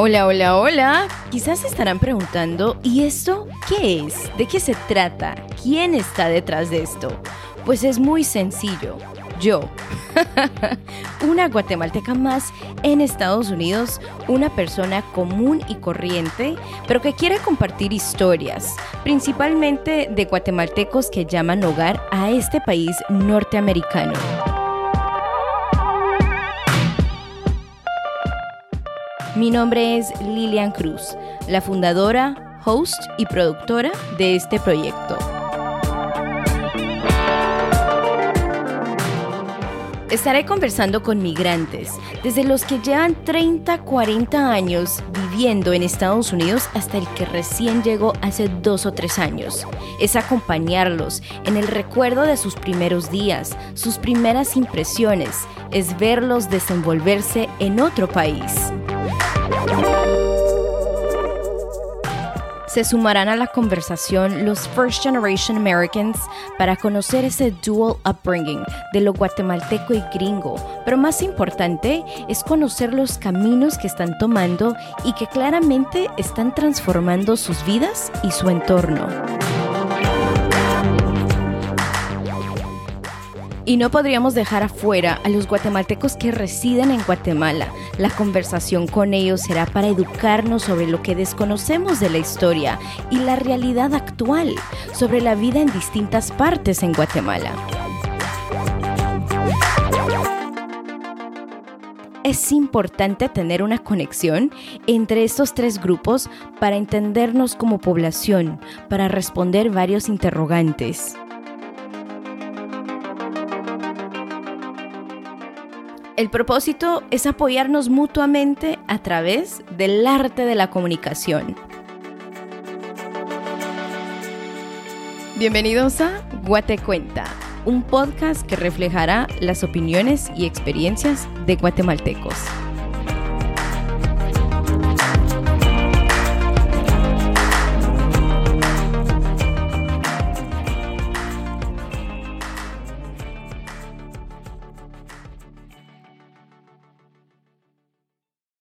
Hola, hola, hola. Quizás se estarán preguntando, ¿y esto qué es? ¿De qué se trata? ¿Quién está detrás de esto? Pues es muy sencillo. Yo. una guatemalteca más en Estados Unidos, una persona común y corriente, pero que quiere compartir historias, principalmente de guatemaltecos que llaman hogar a este país norteamericano. Mi nombre es Lilian Cruz, la fundadora, host y productora de este proyecto. Estaré conversando con migrantes, desde los que llevan 30, 40 años viviendo en Estados Unidos hasta el que recién llegó hace dos o tres años. Es acompañarlos en el recuerdo de sus primeros días, sus primeras impresiones, es verlos desenvolverse en otro país. Se sumarán a la conversación los First Generation Americans para conocer ese dual upbringing de lo guatemalteco y gringo, pero más importante es conocer los caminos que están tomando y que claramente están transformando sus vidas y su entorno. Y no podríamos dejar afuera a los guatemaltecos que residen en Guatemala. La conversación con ellos será para educarnos sobre lo que desconocemos de la historia y la realidad actual, sobre la vida en distintas partes en Guatemala. es importante tener una conexión entre estos tres grupos para entendernos como población, para responder varios interrogantes. El propósito es apoyarnos mutuamente a través del arte de la comunicación. Bienvenidos a Guate Cuenta, un podcast que reflejará las opiniones y experiencias de guatemaltecos.